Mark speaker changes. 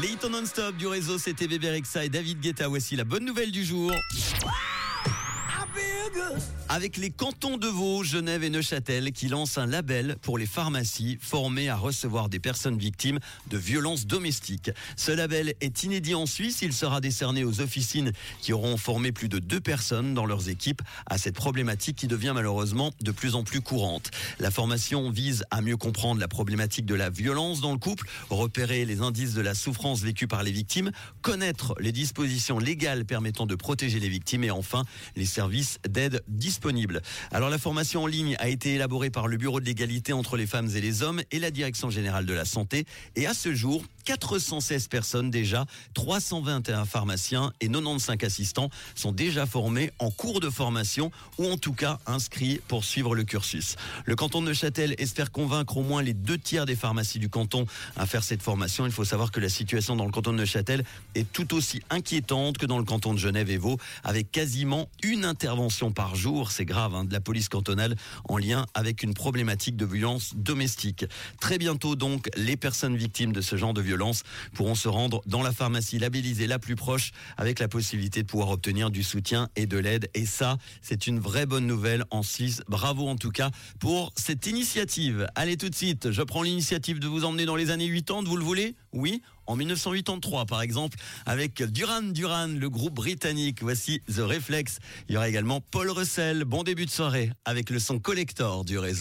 Speaker 1: Les hits non-stop du réseau, c'était Bébé Rexa et David Guetta. Voici la bonne nouvelle du jour. Avec les cantons de Vaud, Genève et Neuchâtel qui lancent un label pour les pharmacies formées à recevoir des personnes victimes de violences domestiques. Ce label est inédit en Suisse. Il sera décerné aux officines qui auront formé plus de deux personnes dans leurs équipes à cette problématique qui devient malheureusement de plus en plus courante. La formation vise à mieux comprendre la problématique de la violence dans le couple, repérer les indices de la souffrance vécue par les victimes, connaître les dispositions légales permettant de protéger les victimes et enfin les services d'aide disponibles. Alors la formation en ligne a été élaborée par le Bureau de l'égalité entre les femmes et les hommes et la Direction générale de la santé et à ce jour, 416 personnes déjà, 321 pharmaciens et 95 assistants sont déjà formés en cours de formation ou en tout cas inscrits pour suivre le cursus. Le canton de Neuchâtel espère convaincre au moins les deux tiers des pharmacies du canton à faire cette formation. Il faut savoir que la situation dans le canton de Neuchâtel est tout aussi inquiétante que dans le canton de Genève et Vaud, avec quasiment une intervention par jour, c'est grave, hein, de la police cantonale en lien avec une problématique de violence domestique. Très bientôt donc, les personnes victimes de ce genre de violence pourront se rendre dans la pharmacie labellisée la plus proche avec la possibilité de pouvoir obtenir du soutien et de l'aide. Et ça, c'est une vraie bonne nouvelle en Suisse. Bravo en tout cas pour cette initiative. Allez tout de suite, je prends l'initiative de vous emmener dans les années 80, vous le voulez? Oui en 1983 par exemple avec Duran Duran, le groupe britannique. Voici The Reflex. Il y aura également Paul Russell. Bon début de soirée avec le son collector du réseau.